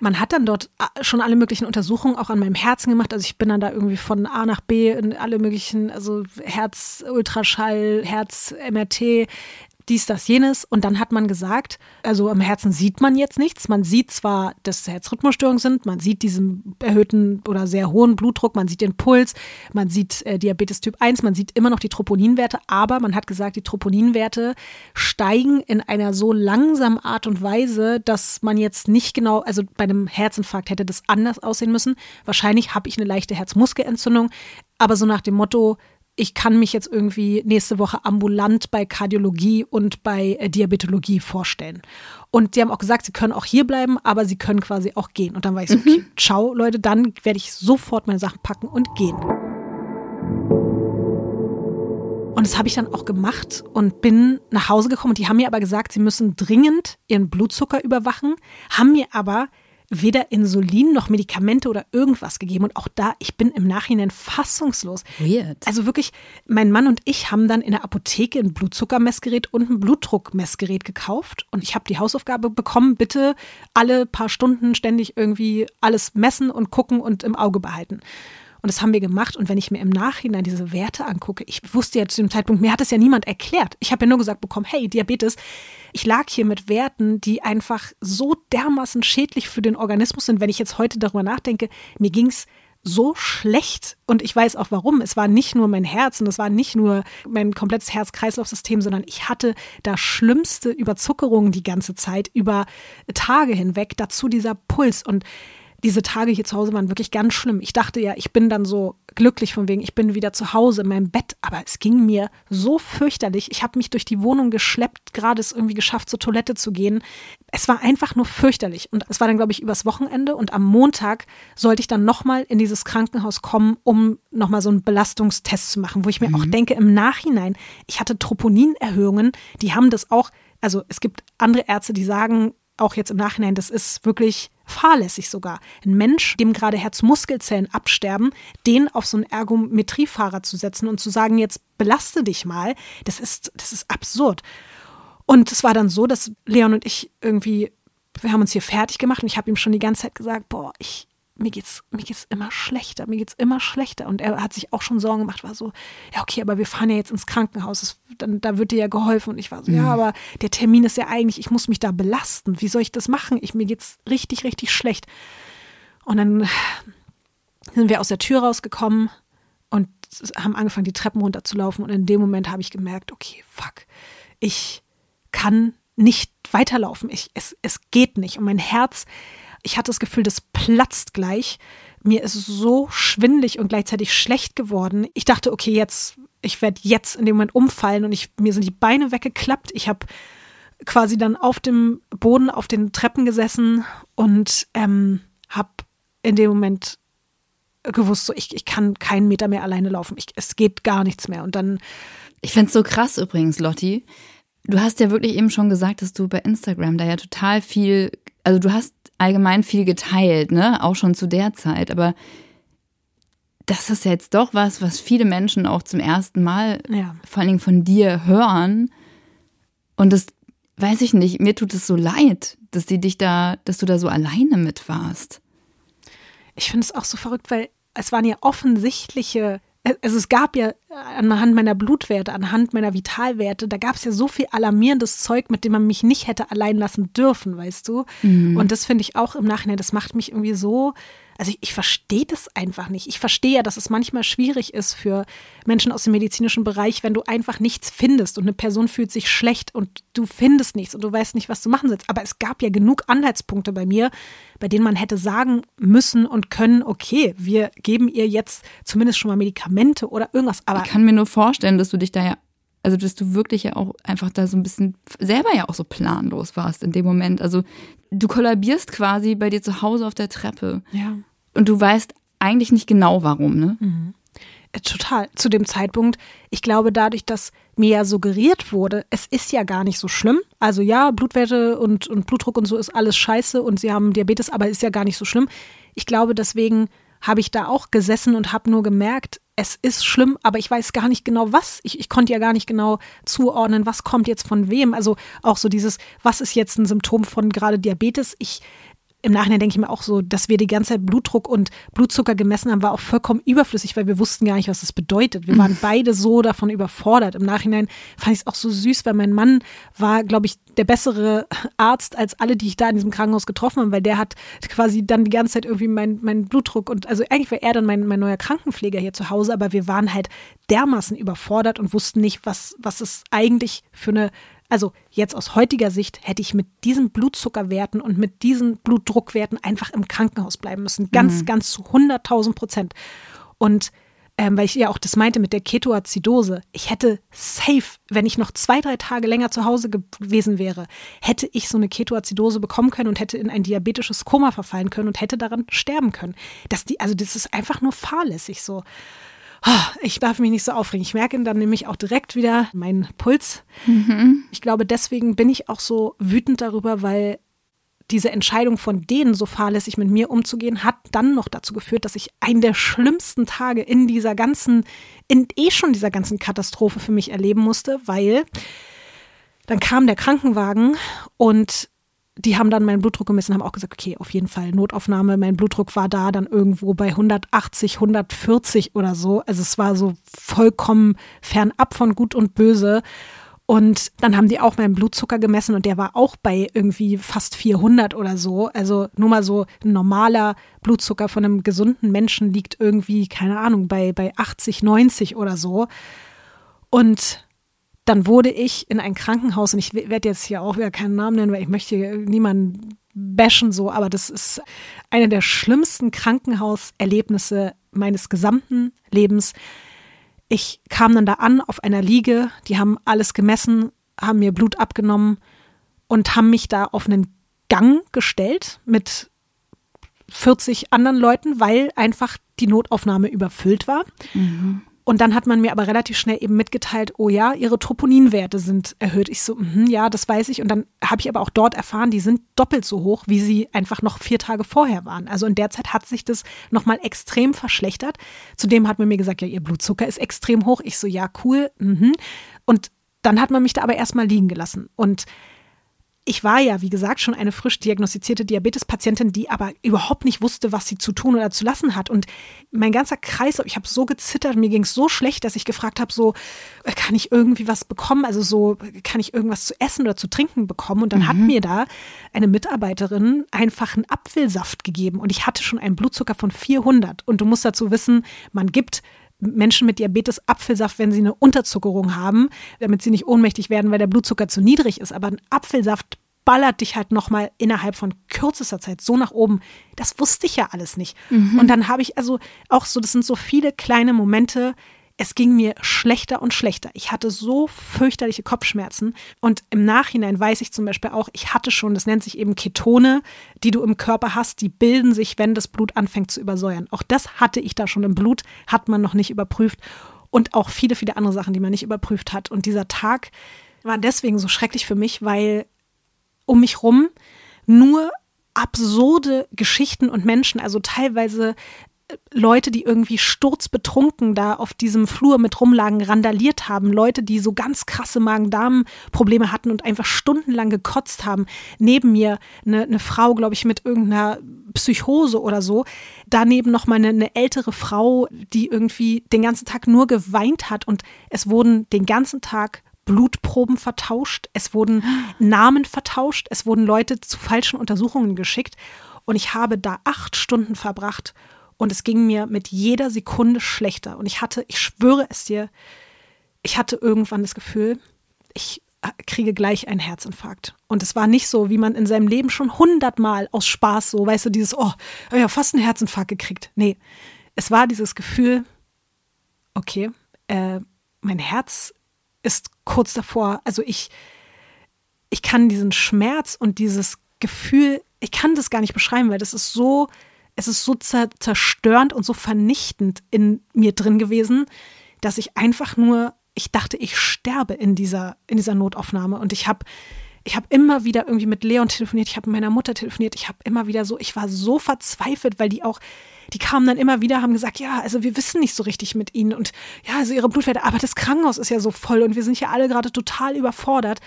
Man hat dann dort äh, schon alle möglichen Untersuchungen auch an meinem Herzen gemacht. Also ich bin dann da irgendwie von A nach B in alle möglichen, also Herz, Ultraschall, Herz, MRT, dies, das, jenes. Und dann hat man gesagt, also am Herzen sieht man jetzt nichts. Man sieht zwar, dass Herzrhythmusstörungen sind, man sieht diesen erhöhten oder sehr hohen Blutdruck, man sieht den Puls, man sieht äh, Diabetes Typ 1, man sieht immer noch die Troponinwerte, aber man hat gesagt, die Troponinwerte steigen in einer so langsamen Art und Weise, dass man jetzt nicht genau, also bei einem Herzinfarkt hätte das anders aussehen müssen. Wahrscheinlich habe ich eine leichte Herzmuskelentzündung, aber so nach dem Motto, ich kann mich jetzt irgendwie nächste Woche ambulant bei Kardiologie und bei äh, Diabetologie vorstellen. Und die haben auch gesagt, sie können auch hier bleiben, aber sie können quasi auch gehen. Und dann war ich so, mhm. okay, ciao Leute, dann werde ich sofort meine Sachen packen und gehen. Und das habe ich dann auch gemacht und bin nach Hause gekommen. Und die haben mir aber gesagt, sie müssen dringend ihren Blutzucker überwachen, haben mir aber weder Insulin noch Medikamente oder irgendwas gegeben. Und auch da, ich bin im Nachhinein fassungslos. Weird. Also wirklich, mein Mann und ich haben dann in der Apotheke ein Blutzuckermessgerät und ein Blutdruckmessgerät gekauft. Und ich habe die Hausaufgabe bekommen, bitte alle paar Stunden ständig irgendwie alles messen und gucken und im Auge behalten. Und das haben wir gemacht. Und wenn ich mir im Nachhinein diese Werte angucke, ich wusste ja zu dem Zeitpunkt, mir hat es ja niemand erklärt. Ich habe ja nur gesagt bekommen, hey, Diabetes. Ich lag hier mit Werten, die einfach so dermaßen schädlich für den Organismus sind. Wenn ich jetzt heute darüber nachdenke, mir ging es so schlecht und ich weiß auch warum. Es war nicht nur mein Herz und es war nicht nur mein komplettes Herz-Kreislauf-System, sondern ich hatte da schlimmste Überzuckerungen die ganze Zeit über Tage hinweg. Dazu dieser Puls und diese Tage hier zu Hause waren wirklich ganz schlimm. Ich dachte ja, ich bin dann so glücklich von wegen, ich bin wieder zu Hause in meinem Bett, aber es ging mir so fürchterlich. Ich habe mich durch die Wohnung geschleppt, gerade es irgendwie geschafft, zur Toilette zu gehen. Es war einfach nur fürchterlich und es war dann glaube ich übers Wochenende und am Montag sollte ich dann nochmal in dieses Krankenhaus kommen, um nochmal so einen Belastungstest zu machen, wo ich mir mhm. auch denke im Nachhinein, ich hatte Troponinerhöhungen, die haben das auch also es gibt andere Ärzte, die sagen, auch jetzt im Nachhinein, das ist wirklich fahrlässig sogar. Ein Mensch, dem gerade Herzmuskelzellen absterben, den auf so einen Ergometriefahrer zu setzen und zu sagen, jetzt belaste dich mal, das ist, das ist absurd. Und es war dann so, dass Leon und ich irgendwie, wir haben uns hier fertig gemacht und ich habe ihm schon die ganze Zeit gesagt, boah, ich, mir geht's, mir geht's immer schlechter, mir geht's immer schlechter. Und er hat sich auch schon Sorgen gemacht, war so, ja, okay, aber wir fahren ja jetzt ins Krankenhaus, das, dann, da wird dir ja geholfen. Und ich war so, mhm. ja, aber der Termin ist ja eigentlich, ich muss mich da belasten. Wie soll ich das machen? Ich, mir geht's richtig, richtig schlecht. Und dann sind wir aus der Tür rausgekommen und haben angefangen, die Treppen runterzulaufen. Und in dem Moment habe ich gemerkt, okay, fuck, ich kann nicht weiterlaufen. Ich, es, es geht nicht. Und mein Herz ich hatte das Gefühl, das platzt gleich. Mir ist so schwindlig und gleichzeitig schlecht geworden. Ich dachte, okay, jetzt, ich werde jetzt in dem Moment umfallen und ich, mir sind die Beine weggeklappt. Ich habe quasi dann auf dem Boden, auf den Treppen gesessen und ähm, habe in dem Moment gewusst, so ich, ich kann keinen Meter mehr alleine laufen. Ich, es geht gar nichts mehr. Und dann. Ich finde es so krass übrigens, Lotti. Du hast ja wirklich eben schon gesagt, dass du bei Instagram da ja total viel, also du hast allgemein viel geteilt, ne? Auch schon zu der Zeit. Aber das ist jetzt doch was, was viele Menschen auch zum ersten Mal, ja. vor allen Dingen von dir, hören. Und das weiß ich nicht, mir tut es so leid, dass die dich da, dass du da so alleine mit warst. Ich finde es auch so verrückt, weil es waren ja offensichtliche also es gab ja anhand meiner Blutwerte, anhand meiner Vitalwerte, da gab es ja so viel alarmierendes Zeug, mit dem man mich nicht hätte allein lassen dürfen, weißt du? Mhm. Und das finde ich auch im Nachhinein, das macht mich irgendwie so also ich, ich verstehe das einfach nicht. Ich verstehe ja, dass es manchmal schwierig ist für Menschen aus dem medizinischen Bereich, wenn du einfach nichts findest und eine Person fühlt sich schlecht und du findest nichts und du weißt nicht, was du machen sollst. Aber es gab ja genug Anhaltspunkte bei mir, bei denen man hätte sagen müssen und können, okay, wir geben ihr jetzt zumindest schon mal Medikamente oder irgendwas. Aber ich kann mir nur vorstellen, dass du dich da ja also dass du wirklich ja auch einfach da so ein bisschen selber ja auch so planlos warst in dem Moment. Also du kollabierst quasi bei dir zu Hause auf der Treppe. Ja. Und du weißt eigentlich nicht genau warum, ne? Mhm. Äh, total. Zu dem Zeitpunkt, ich glaube, dadurch, dass mir ja suggeriert wurde, es ist ja gar nicht so schlimm. Also ja, Blutwerte und, und Blutdruck und so ist alles scheiße und sie haben Diabetes, aber ist ja gar nicht so schlimm. Ich glaube, deswegen habe ich da auch gesessen und habe nur gemerkt, es ist schlimm, aber ich weiß gar nicht genau was. Ich, ich konnte ja gar nicht genau zuordnen, was kommt jetzt von wem. Also auch so dieses, was ist jetzt ein Symptom von gerade Diabetes? Ich im Nachhinein denke ich mir auch so, dass wir die ganze Zeit Blutdruck und Blutzucker gemessen haben, war auch vollkommen überflüssig, weil wir wussten gar nicht, was das bedeutet. Wir waren beide so davon überfordert. Im Nachhinein fand ich es auch so süß, weil mein Mann war, glaube ich, der bessere Arzt als alle, die ich da in diesem Krankenhaus getroffen habe, weil der hat quasi dann die ganze Zeit irgendwie meinen mein Blutdruck und also eigentlich war er dann mein, mein neuer Krankenpfleger hier zu Hause, aber wir waren halt dermaßen überfordert und wussten nicht, was, was es eigentlich für eine also jetzt aus heutiger Sicht hätte ich mit diesen Blutzuckerwerten und mit diesen Blutdruckwerten einfach im Krankenhaus bleiben müssen. Ganz, mhm. ganz zu 100.000 Prozent. Und ähm, weil ich ja auch das meinte mit der Ketoazidose, ich hätte safe, wenn ich noch zwei, drei Tage länger zu Hause gewesen wäre, hätte ich so eine Ketoazidose bekommen können und hätte in ein diabetisches Koma verfallen können und hätte daran sterben können. Das, die, also das ist einfach nur fahrlässig so. Ah, ich darf mich nicht so aufregen. Ich merke dann nämlich auch direkt wieder meinen Puls. Mhm. Ich glaube, deswegen bin ich auch so wütend darüber, weil diese Entscheidung von denen, so fahrlässig mit mir umzugehen, hat dann noch dazu geführt, dass ich einen der schlimmsten Tage in dieser ganzen, in eh schon dieser ganzen Katastrophe für mich erleben musste, weil dann kam der Krankenwagen und die haben dann meinen Blutdruck gemessen, haben auch gesagt, okay, auf jeden Fall Notaufnahme. Mein Blutdruck war da dann irgendwo bei 180, 140 oder so. Also es war so vollkommen fernab von Gut und Böse. Und dann haben die auch meinen Blutzucker gemessen und der war auch bei irgendwie fast 400 oder so. Also nur mal so ein normaler Blutzucker von einem gesunden Menschen liegt irgendwie, keine Ahnung, bei, bei 80, 90 oder so. Und dann wurde ich in ein Krankenhaus, und ich werde jetzt hier auch wieder keinen Namen nennen, weil ich möchte niemanden bashen so, aber das ist eine der schlimmsten Krankenhauserlebnisse meines gesamten Lebens. Ich kam dann da an auf einer Liege, die haben alles gemessen, haben mir Blut abgenommen und haben mich da auf einen Gang gestellt mit 40 anderen Leuten, weil einfach die Notaufnahme überfüllt war. Mhm. Und dann hat man mir aber relativ schnell eben mitgeteilt, oh ja, ihre Troponinwerte sind erhöht. Ich so, mh, ja, das weiß ich. Und dann habe ich aber auch dort erfahren, die sind doppelt so hoch, wie sie einfach noch vier Tage vorher waren. Also in der Zeit hat sich das nochmal extrem verschlechtert. Zudem hat man mir gesagt, ja, ihr Blutzucker ist extrem hoch. Ich so, ja, cool. Mh. Und dann hat man mich da aber erstmal liegen gelassen. Und ich war ja, wie gesagt, schon eine frisch diagnostizierte Diabetespatientin, die aber überhaupt nicht wusste, was sie zu tun oder zu lassen hat. Und mein ganzer Kreis, ich habe so gezittert, mir ging es so schlecht, dass ich gefragt habe, so, äh, kann ich irgendwie was bekommen? Also so, kann ich irgendwas zu essen oder zu trinken bekommen? Und dann mhm. hat mir da eine Mitarbeiterin einfach einen Apfelsaft gegeben. Und ich hatte schon einen Blutzucker von 400. Und du musst dazu wissen, man gibt Menschen mit Diabetes Apfelsaft, wenn sie eine Unterzuckerung haben, damit sie nicht ohnmächtig werden, weil der Blutzucker zu niedrig ist. Aber ein Apfelsaft ballert dich halt nochmal innerhalb von kürzester Zeit so nach oben. Das wusste ich ja alles nicht. Mhm. Und dann habe ich also auch so, das sind so viele kleine Momente, es ging mir schlechter und schlechter. Ich hatte so fürchterliche Kopfschmerzen. Und im Nachhinein weiß ich zum Beispiel auch, ich hatte schon, das nennt sich eben Ketone, die du im Körper hast, die bilden sich, wenn das Blut anfängt zu übersäuern. Auch das hatte ich da schon im Blut, hat man noch nicht überprüft. Und auch viele, viele andere Sachen, die man nicht überprüft hat. Und dieser Tag war deswegen so schrecklich für mich, weil um mich rum nur absurde Geschichten und Menschen, also teilweise Leute, die irgendwie sturzbetrunken da auf diesem Flur mit rumlagen, randaliert haben, Leute, die so ganz krasse Magen-Darm-Probleme hatten und einfach stundenlang gekotzt haben. Neben mir eine, eine Frau, glaube ich, mit irgendeiner Psychose oder so. Daneben noch mal eine, eine ältere Frau, die irgendwie den ganzen Tag nur geweint hat und es wurden den ganzen Tag Blutproben vertauscht, es wurden Namen vertauscht, es wurden Leute zu falschen Untersuchungen geschickt und ich habe da acht Stunden verbracht und es ging mir mit jeder Sekunde schlechter. Und ich hatte, ich schwöre es dir, ich hatte irgendwann das Gefühl, ich äh, kriege gleich einen Herzinfarkt. Und es war nicht so, wie man in seinem Leben schon hundertmal aus Spaß so, weißt du, dieses, oh, ja, fast einen Herzinfarkt gekriegt. Nee, es war dieses Gefühl, okay, äh, mein Herz ist kurz davor, also ich, ich kann diesen Schmerz und dieses Gefühl, ich kann das gar nicht beschreiben, weil das ist so es ist so zerstörend und so vernichtend in mir drin gewesen, dass ich einfach nur, ich dachte, ich sterbe in dieser, in dieser Notaufnahme. Und ich habe ich habe immer wieder irgendwie mit Leon telefoniert, ich habe mit meiner Mutter telefoniert, ich habe immer wieder so, ich war so verzweifelt, weil die auch, die kamen dann immer wieder, haben gesagt, ja, also wir wissen nicht so richtig mit ihnen und ja, also ihre Blutwerte, aber das Krankenhaus ist ja so voll und wir sind ja alle gerade total überfordert.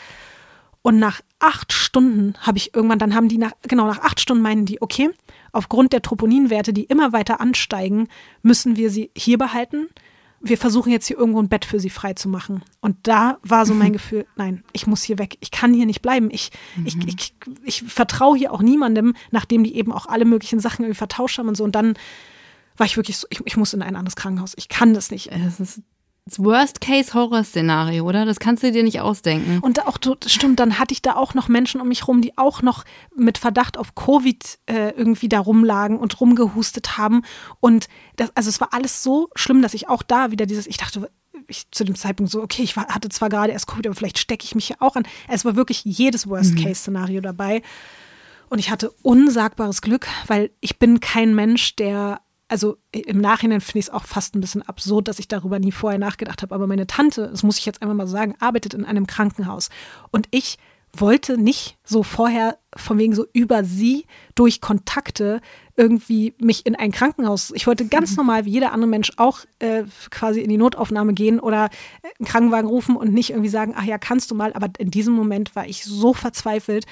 Und nach acht Stunden habe ich irgendwann, dann haben die nach, genau nach acht Stunden meinen die, okay, aufgrund der Troponinwerte, die immer weiter ansteigen, müssen wir sie hier behalten. Wir versuchen jetzt hier irgendwo ein Bett für sie frei zu machen. Und da war so mein mhm. Gefühl, nein, ich muss hier weg. Ich kann hier nicht bleiben. Ich, mhm. ich, ich, ich vertraue hier auch niemandem, nachdem die eben auch alle möglichen Sachen irgendwie vertauscht haben und so. Und dann war ich wirklich so, ich, ich muss in ein anderes Krankenhaus. Ich kann das nicht. Es ist das Worst-Case-Horror-Szenario, oder? Das kannst du dir nicht ausdenken. Und auch, stimmt, dann hatte ich da auch noch Menschen um mich rum, die auch noch mit Verdacht auf Covid äh, irgendwie da rumlagen und rumgehustet haben. Und das, also es war alles so schlimm, dass ich auch da wieder dieses, ich dachte, ich zu dem Zeitpunkt so, okay, ich hatte zwar gerade erst Covid, aber vielleicht stecke ich mich hier auch an. Es war wirklich jedes Worst-Case-Szenario dabei. Und ich hatte unsagbares Glück, weil ich bin kein Mensch, der also im Nachhinein finde ich es auch fast ein bisschen absurd, dass ich darüber nie vorher nachgedacht habe. Aber meine Tante, das muss ich jetzt einfach mal sagen, arbeitet in einem Krankenhaus. Und ich wollte nicht so vorher von wegen so über sie durch Kontakte irgendwie mich in ein Krankenhaus. Ich wollte ganz mhm. normal wie jeder andere Mensch auch äh, quasi in die Notaufnahme gehen oder einen Krankenwagen rufen und nicht irgendwie sagen, ach ja, kannst du mal. Aber in diesem Moment war ich so verzweifelt.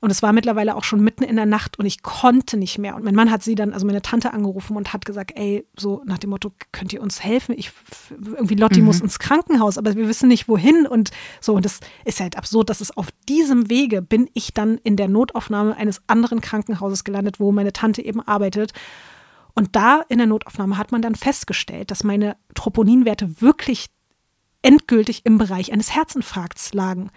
Und es war mittlerweile auch schon mitten in der Nacht und ich konnte nicht mehr. Und mein Mann hat sie dann, also meine Tante angerufen und hat gesagt, ey, so nach dem Motto, könnt ihr uns helfen? Ich, irgendwie Lotti mhm. muss ins Krankenhaus, aber wir wissen nicht wohin und so. Und das ist halt absurd, dass es auf diesem Wege bin ich dann in der Notaufnahme eines anderen Krankenhauses gelandet, wo meine Tante eben arbeitet. Und da in der Notaufnahme hat man dann festgestellt, dass meine Troponinwerte wirklich endgültig im Bereich eines Herzinfarkts lagen.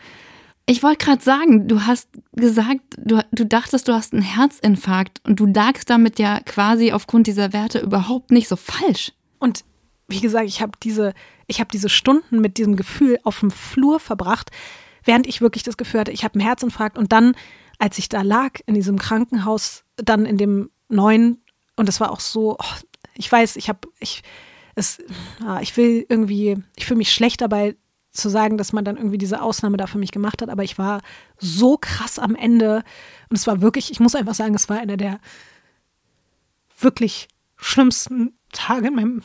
Ich wollte gerade sagen, du hast gesagt, du, du dachtest, du hast einen Herzinfarkt und du lagst damit ja quasi aufgrund dieser Werte überhaupt nicht so falsch. Und wie gesagt, ich habe diese, ich diese Stunden mit diesem Gefühl auf dem Flur verbracht, während ich wirklich das Gefühl hatte, ich habe einen Herzinfarkt. Und dann, als ich da lag in diesem Krankenhaus, dann in dem neuen, und es war auch so, oh, ich weiß, ich habe, ich, es, ah, ich will irgendwie, ich fühle mich schlecht dabei, zu sagen, dass man dann irgendwie diese Ausnahme da für mich gemacht hat, aber ich war so krass am Ende und es war wirklich, ich muss einfach sagen, es war einer der wirklich schlimmsten Tage in meinem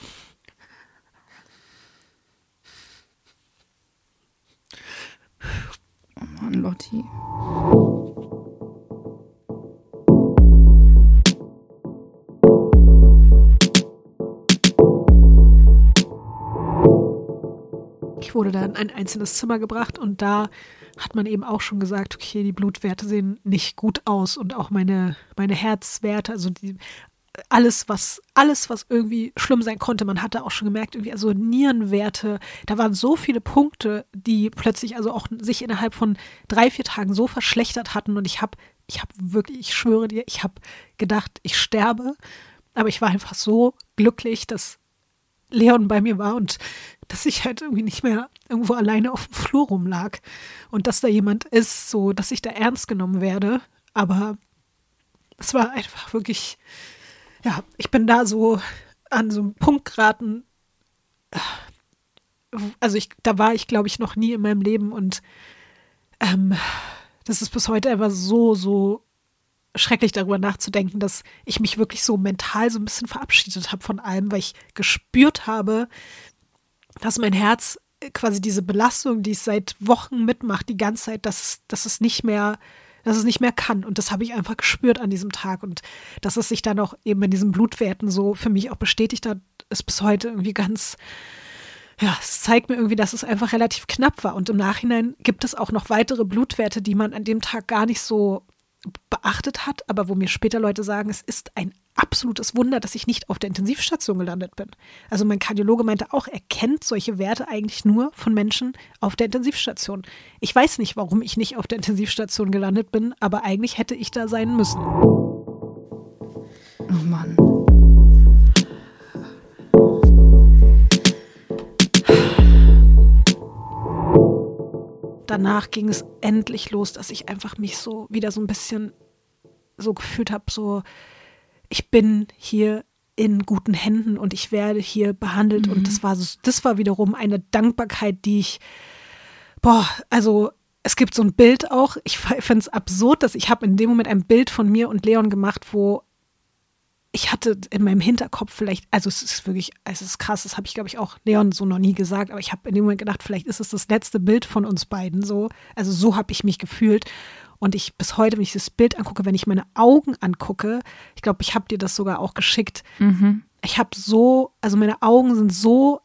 Oh Mann, Lotti. Wurde dann in ein einzelnes Zimmer gebracht und da hat man eben auch schon gesagt, okay, die Blutwerte sehen nicht gut aus und auch meine, meine Herzwerte, also die, alles, was, alles, was irgendwie schlimm sein konnte. Man hatte auch schon gemerkt, irgendwie, also Nierenwerte, da waren so viele Punkte, die plötzlich also auch sich innerhalb von drei, vier Tagen so verschlechtert hatten. Und ich habe, ich habe wirklich, ich schwöre dir, ich habe gedacht, ich sterbe. Aber ich war einfach so glücklich, dass Leon bei mir war und dass ich halt irgendwie nicht mehr irgendwo alleine auf dem Flur rumlag und dass da jemand ist, so dass ich da ernst genommen werde. Aber es war einfach wirklich, ja, ich bin da so an so einem Punkt geraten. Also ich, da war ich, glaube ich, noch nie in meinem Leben und ähm, das ist bis heute einfach so, so schrecklich darüber nachzudenken, dass ich mich wirklich so mental so ein bisschen verabschiedet habe von allem, weil ich gespürt habe, dass mein Herz quasi diese Belastung, die es seit Wochen mitmacht, die ganze Zeit, dass, dass es nicht mehr, dass es nicht mehr kann. Und das habe ich einfach gespürt an diesem Tag. Und dass es sich dann auch eben in diesen Blutwerten so für mich auch bestätigt hat, ist bis heute irgendwie ganz, ja, es zeigt mir irgendwie, dass es einfach relativ knapp war. Und im Nachhinein gibt es auch noch weitere Blutwerte, die man an dem Tag gar nicht so beachtet hat, aber wo mir später Leute sagen, es ist ein absolutes Wunder, dass ich nicht auf der Intensivstation gelandet bin. Also mein Kardiologe meinte auch, er kennt solche Werte eigentlich nur von Menschen auf der Intensivstation. Ich weiß nicht, warum ich nicht auf der Intensivstation gelandet bin, aber eigentlich hätte ich da sein müssen. Oh Mann. Danach ging es endlich los, dass ich einfach mich so wieder so ein bisschen so gefühlt habe, so ich bin hier in guten Händen und ich werde hier behandelt. Mhm. Und das war so, das war wiederum eine Dankbarkeit, die ich, boah, also es gibt so ein Bild auch, ich finde es absurd, dass ich habe in dem Moment ein Bild von mir und Leon gemacht, wo ich hatte in meinem Hinterkopf vielleicht, also es ist wirklich, es ist krass, das habe ich glaube ich auch Leon so noch nie gesagt, aber ich habe in dem Moment gedacht, vielleicht ist es das letzte Bild von uns beiden so. Also so habe ich mich gefühlt. Und ich bis heute, wenn ich das Bild angucke, wenn ich meine Augen angucke, ich glaube, ich habe dir das sogar auch geschickt. Mhm. Ich habe so, also meine Augen sind so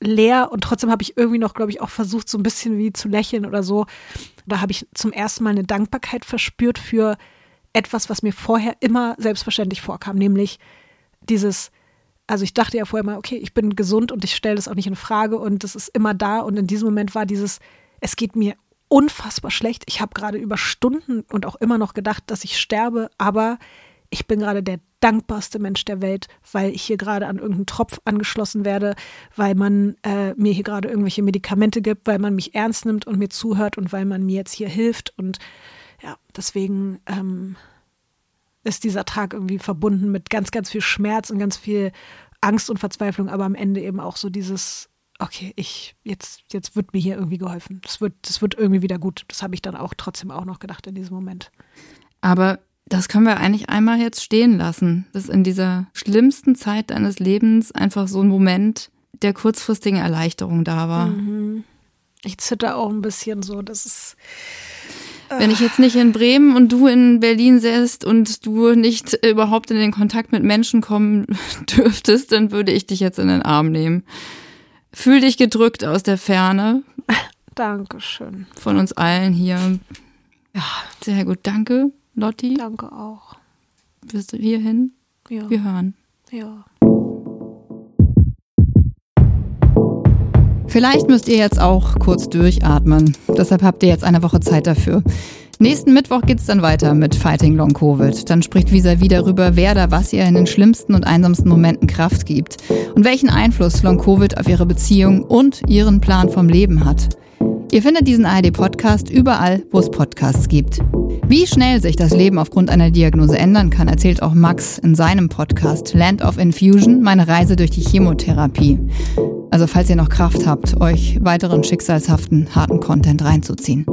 leer und trotzdem habe ich irgendwie noch, glaube ich, auch versucht, so ein bisschen wie zu lächeln oder so. Da habe ich zum ersten Mal eine Dankbarkeit verspürt für etwas, was mir vorher immer selbstverständlich vorkam, nämlich dieses, also ich dachte ja vorher mal, okay, ich bin gesund und ich stelle das auch nicht in Frage und das ist immer da und in diesem Moment war dieses, es geht mir unfassbar schlecht. Ich habe gerade über Stunden und auch immer noch gedacht, dass ich sterbe, aber ich bin gerade der dankbarste Mensch der Welt, weil ich hier gerade an irgendeinen Tropf angeschlossen werde, weil man äh, mir hier gerade irgendwelche Medikamente gibt, weil man mich ernst nimmt und mir zuhört und weil man mir jetzt hier hilft und ja, deswegen ähm, ist dieser Tag irgendwie verbunden mit ganz, ganz viel Schmerz und ganz viel Angst und Verzweiflung, aber am Ende eben auch so dieses, okay, ich, jetzt, jetzt wird mir hier irgendwie geholfen. Das wird, das wird irgendwie wieder gut. Das habe ich dann auch trotzdem auch noch gedacht in diesem Moment. Aber das können wir eigentlich einmal jetzt stehen lassen, dass in dieser schlimmsten Zeit deines Lebens einfach so ein Moment der kurzfristigen Erleichterung da war. Mhm. Ich zitter auch ein bisschen so, das ist wenn ich jetzt nicht in Bremen und du in Berlin säßt und du nicht überhaupt in den Kontakt mit Menschen kommen dürftest, dann würde ich dich jetzt in den Arm nehmen. Fühl dich gedrückt aus der Ferne. Dankeschön. Von uns allen hier. Ja, sehr gut. Danke, Lotti. Danke auch. Wirst du hierhin? Ja. Wir hören. Ja. Vielleicht müsst ihr jetzt auch kurz durchatmen. Deshalb habt ihr jetzt eine Woche Zeit dafür. Nächsten Mittwoch geht's dann weiter mit Fighting Long Covid. Dann spricht Visa wieder darüber, wer da was ihr in den schlimmsten und einsamsten Momenten Kraft gibt und welchen Einfluss Long Covid auf ihre Beziehung und ihren Plan vom Leben hat. Ihr findet diesen ARD-Podcast überall, wo es Podcasts gibt. Wie schnell sich das Leben aufgrund einer Diagnose ändern kann, erzählt auch Max in seinem Podcast Land of Infusion, meine Reise durch die Chemotherapie. Also falls ihr noch Kraft habt, euch weiteren schicksalshaften, harten Content reinzuziehen.